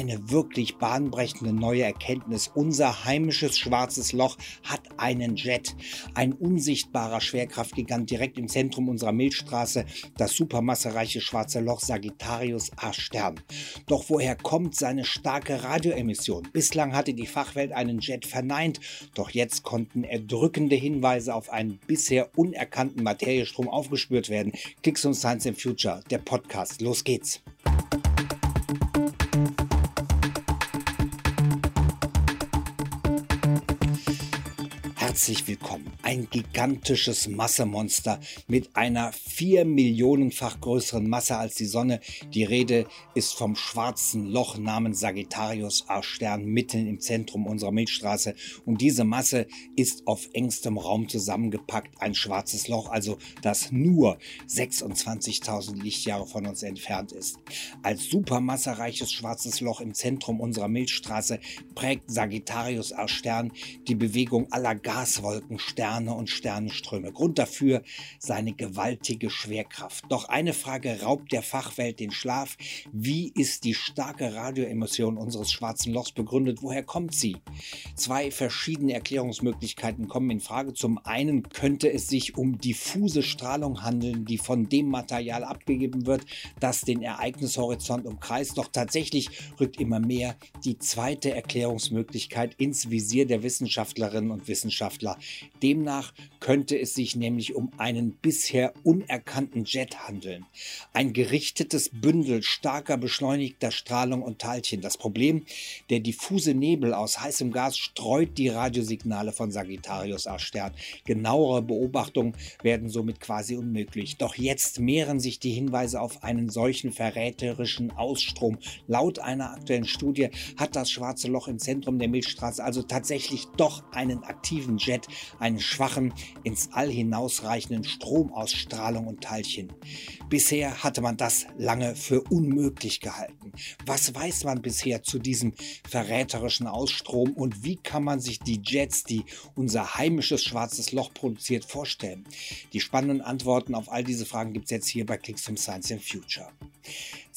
eine wirklich bahnbrechende neue Erkenntnis. Unser heimisches schwarzes Loch hat einen Jet. Ein unsichtbarer Schwerkraftgigant direkt im Zentrum unserer Milchstraße, das supermassereiche schwarze Loch Sagittarius A Stern. Doch woher kommt seine starke Radioemission? Bislang hatte die Fachwelt einen Jet verneint, doch jetzt konnten erdrückende Hinweise auf einen bisher unerkannten Materiestrom aufgespürt werden. Klicks und Science in Future, der Podcast. Los geht's. Herzlich willkommen. Ein gigantisches Massemonster mit einer vier Millionenfach größeren Masse als die Sonne. Die Rede ist vom schwarzen Loch namens Sagittarius A Stern mitten im Zentrum unserer Milchstraße. Und diese Masse ist auf engstem Raum zusammengepackt. Ein schwarzes Loch, also das nur 26.000 Lichtjahre von uns entfernt ist. Als supermassereiches schwarzes Loch im Zentrum unserer Milchstraße prägt Sagittarius A Stern die Bewegung aller Gas Gaswolken, Sterne und Sternenströme. Grund dafür seine gewaltige Schwerkraft. Doch eine Frage raubt der Fachwelt den Schlaf. Wie ist die starke Radioemission unseres schwarzen Lochs begründet? Woher kommt sie? Zwei verschiedene Erklärungsmöglichkeiten kommen in Frage. Zum einen könnte es sich um diffuse Strahlung handeln, die von dem Material abgegeben wird, das den Ereignishorizont umkreist. Doch tatsächlich rückt immer mehr die zweite Erklärungsmöglichkeit ins Visier der Wissenschaftlerinnen und Wissenschaftler. Wissenschaftler. Demnach könnte es sich nämlich um einen bisher unerkannten Jet handeln. Ein gerichtetes Bündel starker beschleunigter Strahlung und Teilchen. Das Problem, der diffuse Nebel aus heißem Gas streut die Radiosignale von Sagittarius A Stern. Genauere Beobachtungen werden somit quasi unmöglich. Doch jetzt mehren sich die Hinweise auf einen solchen verräterischen Ausstrom. Laut einer aktuellen Studie hat das schwarze Loch im Zentrum der Milchstraße also tatsächlich doch einen aktiven Jet, einen schwachen, ins All hinausreichenden Stromausstrahlung und Teilchen. Bisher hatte man das lange für unmöglich gehalten. Was weiß man bisher zu diesem verräterischen Ausstrom und wie kann man sich die Jets, die unser heimisches schwarzes Loch produziert, vorstellen? Die spannenden Antworten auf all diese Fragen gibt es jetzt hier bei Klicks from Science and Future.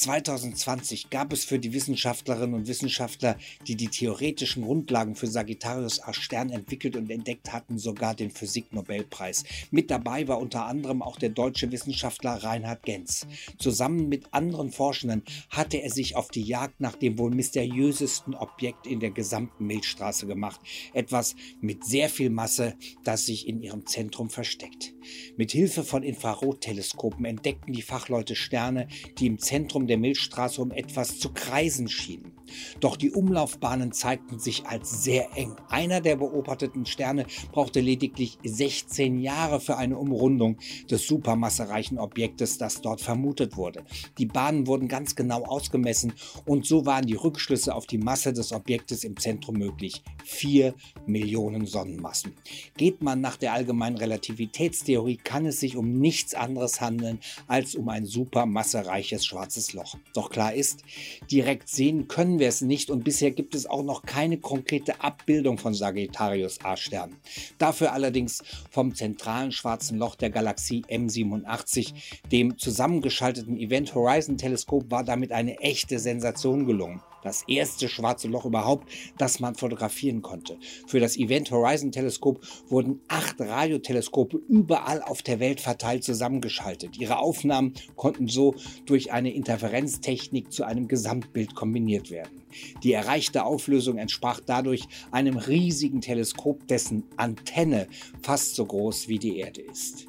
2020 gab es für die Wissenschaftlerinnen und Wissenschaftler, die die theoretischen Grundlagen für Sagittarius A Stern entwickelt und entdeckt hatten, sogar den Physiknobelpreis. Mit dabei war unter anderem auch der deutsche Wissenschaftler Reinhard Genz. Zusammen mit anderen Forschenden hatte er sich auf die Jagd nach dem wohl mysteriösesten Objekt in der gesamten Milchstraße gemacht. Etwas mit sehr viel Masse, das sich in ihrem Zentrum versteckt. Mit Hilfe von Infrarotteleskopen entdeckten die Fachleute Sterne, die im Zentrum der Milchstraße um etwas zu kreisen schienen. Doch die Umlaufbahnen zeigten sich als sehr eng. Einer der beobachteten Sterne brauchte lediglich 16 Jahre für eine Umrundung des supermassereichen Objektes, das dort vermutet wurde. Die Bahnen wurden ganz genau ausgemessen und so waren die Rückschlüsse auf die Masse des Objektes im Zentrum möglich. 4 Millionen Sonnenmassen. Geht man nach der allgemeinen Relativitätstheorie, kann es sich um nichts anderes handeln als um ein supermassereiches schwarzes Loch. Doch klar ist, direkt sehen können wir es nicht. Und bisher gibt es auch noch keine konkrete Abbildung von Sagittarius A-Stern. Dafür allerdings vom zentralen schwarzen Loch der Galaxie M87, dem zusammengeschalteten Event Horizon Teleskop, war damit eine echte Sensation gelungen das erste schwarze Loch überhaupt, das man fotografieren konnte. Für das Event Horizon Teleskop wurden acht Radioteleskope überall auf der Welt verteilt zusammengeschaltet. Ihre Aufnahmen konnten so durch eine Interferenztechnik zu einem Gesamtbild kombiniert werden. Die erreichte Auflösung entsprach dadurch einem riesigen Teleskop, dessen Antenne fast so groß wie die Erde ist.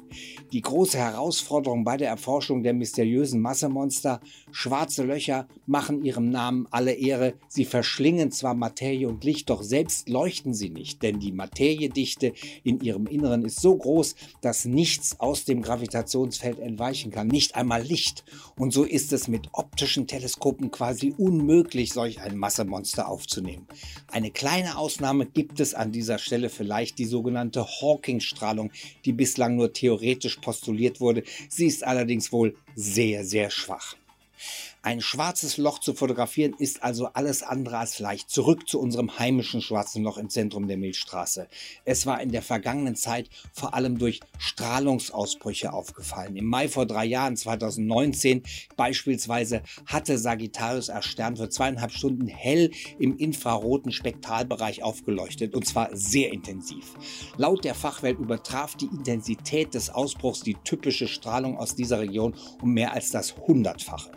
Die große Herausforderung bei der Erforschung der mysteriösen Massemonster, schwarze Löcher, machen ihrem Namen alle Ehre. Sie verschlingen zwar Materie und Licht, doch selbst leuchten sie nicht, denn die Materiedichte in ihrem Inneren ist so groß, dass nichts aus dem Gravitationsfeld entweichen kann, nicht einmal Licht. Und so ist es mit optischen Teleskopen quasi unmöglich, solch ein Massemonster aufzunehmen. Eine kleine Ausnahme gibt es an dieser Stelle vielleicht die sogenannte Hawking-Strahlung, die bislang nur theoretisch postuliert wurde. Sie ist allerdings wohl sehr, sehr schwach. Ein schwarzes Loch zu fotografieren ist also alles andere als leicht. Zurück zu unserem heimischen schwarzen Loch im Zentrum der Milchstraße. Es war in der vergangenen Zeit vor allem durch Strahlungsausbrüche aufgefallen. Im Mai vor drei Jahren, 2019 beispielsweise, hatte Sagittarius R Stern für zweieinhalb Stunden hell im infraroten Spektralbereich aufgeleuchtet und zwar sehr intensiv. Laut der Fachwelt übertraf die Intensität des Ausbruchs die typische Strahlung aus dieser Region um mehr als das Hundertfache.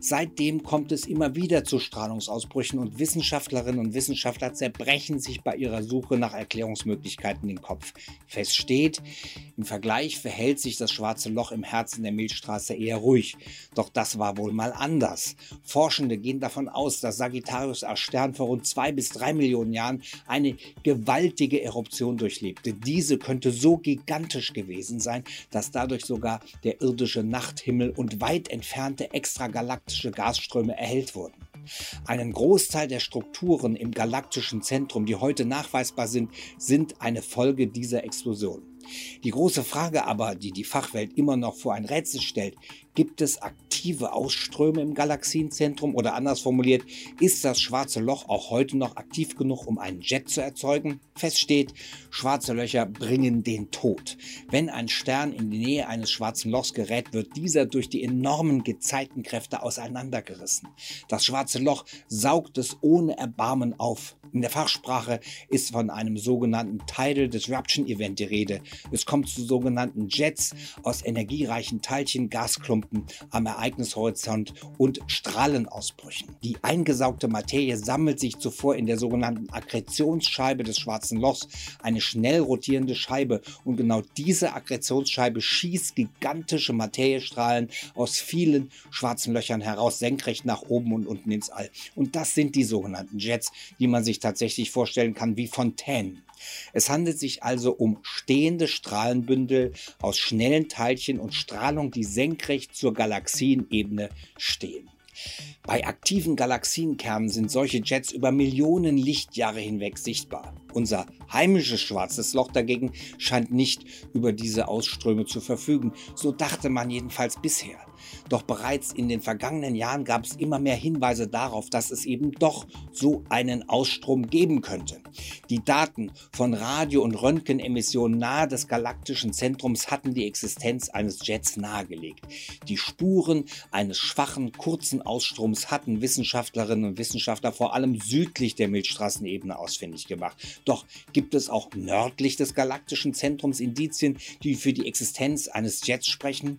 Seitdem kommt es immer wieder zu Strahlungsausbrüchen und Wissenschaftlerinnen und Wissenschaftler zerbrechen sich bei ihrer Suche nach Erklärungsmöglichkeiten den Kopf. Fest steht, im Vergleich verhält sich das schwarze Loch im Herzen der Milchstraße eher ruhig. Doch das war wohl mal anders. Forschende gehen davon aus, dass Sagittarius A Stern vor rund zwei bis drei Millionen Jahren eine gewaltige Eruption durchlebte. Diese könnte so gigantisch gewesen sein, dass dadurch sogar der irdische Nachthimmel und weit entfernte extra extragalaktische Gasströme erhellt wurden. Einen Großteil der Strukturen im galaktischen Zentrum, die heute nachweisbar sind, sind eine Folge dieser Explosion. Die große Frage aber, die die Fachwelt immer noch vor ein Rätsel stellt, gibt es aktive Ausströme im Galaxienzentrum oder anders formuliert, ist das schwarze Loch auch heute noch aktiv genug, um einen Jet zu erzeugen? Fest steht, schwarze Löcher bringen den Tod. Wenn ein Stern in die Nähe eines schwarzen Lochs gerät, wird dieser durch die enormen Gezeitenkräfte auseinandergerissen. Das schwarze Loch saugt es ohne Erbarmen auf. In der Fachsprache ist von einem sogenannten Tidal Disruption Event die Rede. Es kommt zu sogenannten Jets aus energiereichen Teilchen, Gasklumpen am Ereignishorizont und Strahlenausbrüchen. Die eingesaugte Materie sammelt sich zuvor in der sogenannten Akkretionsscheibe des schwarzen Lochs, eine schnell rotierende Scheibe. Und genau diese Akkretionsscheibe schießt gigantische Materiestrahlen aus vielen schwarzen Löchern heraus, senkrecht nach oben und unten ins All. Und das sind die sogenannten Jets, die man sich tatsächlich vorstellen kann wie Fontänen. Es handelt sich also um stehende Strahlenbündel aus schnellen Teilchen und Strahlung, die senkrecht zur Galaxienebene stehen. Bei aktiven Galaxienkernen sind solche Jets über Millionen Lichtjahre hinweg sichtbar. Unser heimisches schwarzes Loch dagegen scheint nicht über diese Ausströme zu verfügen. So dachte man jedenfalls bisher. Doch bereits in den vergangenen Jahren gab es immer mehr Hinweise darauf, dass es eben doch so einen Ausstrom geben könnte. Die Daten von Radio- und Röntgenemissionen nahe des galaktischen Zentrums hatten die Existenz eines Jets nahegelegt. Die Spuren eines schwachen, kurzen Ausstroms hatten Wissenschaftlerinnen und Wissenschaftler vor allem südlich der Milchstraßenebene ausfindig gemacht. Doch gibt es auch nördlich des galaktischen Zentrums Indizien, die für die Existenz eines Jets sprechen?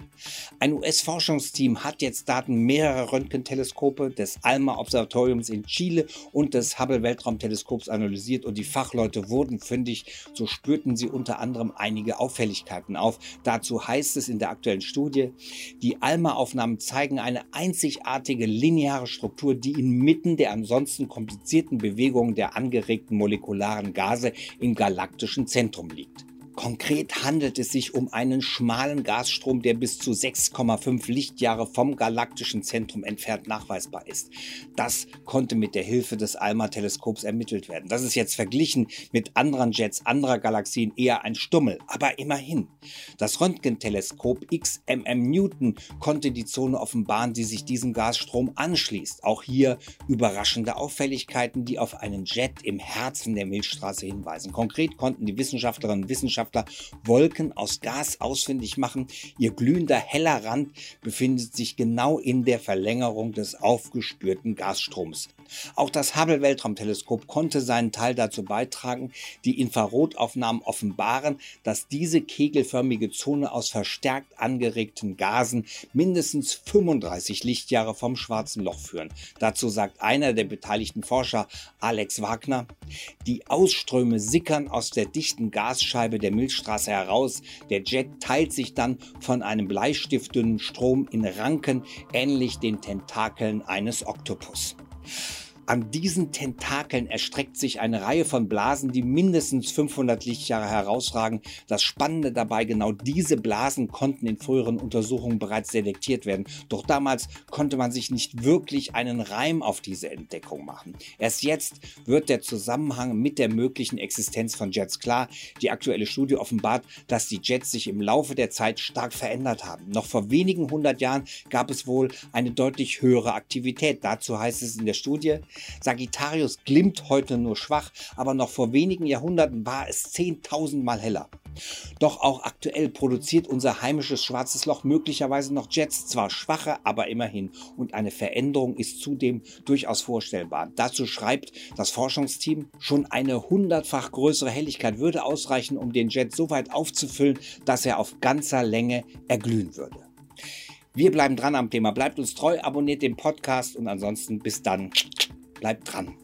Ein US-Forschungsteam hat jetzt Daten mehrerer Röntgenteleskope des ALMA-Observatoriums in Chile und des Hubble-Weltraumteleskops analysiert und die Fachleute wurden fündig. So spürten sie unter anderem einige Auffälligkeiten auf. Dazu heißt es in der aktuellen Studie, die ALMA-Aufnahmen zeigen eine einzigartige lineare Struktur, die inmitten der ansonsten komplizierten Bewegungen der angeregten molekularen Gase im galaktischen Zentrum liegt. Konkret handelt es sich um einen schmalen Gasstrom, der bis zu 6,5 Lichtjahre vom galaktischen Zentrum entfernt nachweisbar ist. Das konnte mit der Hilfe des ALMA-Teleskops ermittelt werden. Das ist jetzt verglichen mit anderen Jets anderer Galaxien eher ein Stummel, aber immerhin. Das Röntgenteleskop XMM Newton konnte die Zone offenbaren, die sich diesem Gasstrom anschließt. Auch hier überraschende Auffälligkeiten, die auf einen Jet im Herzen der Milchstraße hinweisen. Konkret konnten die Wissenschaftlerinnen und Wissenschaftler Wissenschaftler Wolken aus Gas ausfindig machen. Ihr glühender heller Rand befindet sich genau in der Verlängerung des aufgespürten Gasstroms. Auch das Hubble Weltraumteleskop konnte seinen Teil dazu beitragen. Die Infrarotaufnahmen offenbaren, dass diese kegelförmige Zone aus verstärkt angeregten Gasen mindestens 35 Lichtjahre vom schwarzen Loch führen. Dazu sagt einer der beteiligten Forscher, Alex Wagner, die Ausströme sickern aus der dichten Gasscheibe der Milchstraße heraus. Der Jet teilt sich dann von einem bleistiftdünnen Strom in Ranken, ähnlich den Tentakeln eines Oktopus. Yeah. An diesen Tentakeln erstreckt sich eine Reihe von Blasen, die mindestens 500 Lichtjahre herausragen. Das Spannende dabei, genau diese Blasen konnten in früheren Untersuchungen bereits detektiert werden. Doch damals konnte man sich nicht wirklich einen Reim auf diese Entdeckung machen. Erst jetzt wird der Zusammenhang mit der möglichen Existenz von Jets klar. Die aktuelle Studie offenbart, dass die Jets sich im Laufe der Zeit stark verändert haben. Noch vor wenigen hundert Jahren gab es wohl eine deutlich höhere Aktivität. Dazu heißt es in der Studie, Sagittarius glimmt heute nur schwach, aber noch vor wenigen Jahrhunderten war es 10.000 Mal heller. Doch auch aktuell produziert unser heimisches schwarzes Loch möglicherweise noch Jets, zwar schwache, aber immerhin. Und eine Veränderung ist zudem durchaus vorstellbar. Dazu schreibt das Forschungsteam, schon eine hundertfach größere Helligkeit würde ausreichen, um den Jet so weit aufzufüllen, dass er auf ganzer Länge erglühen würde. Wir bleiben dran am Thema. Bleibt uns treu, abonniert den Podcast und ansonsten bis dann. Bleibt dran.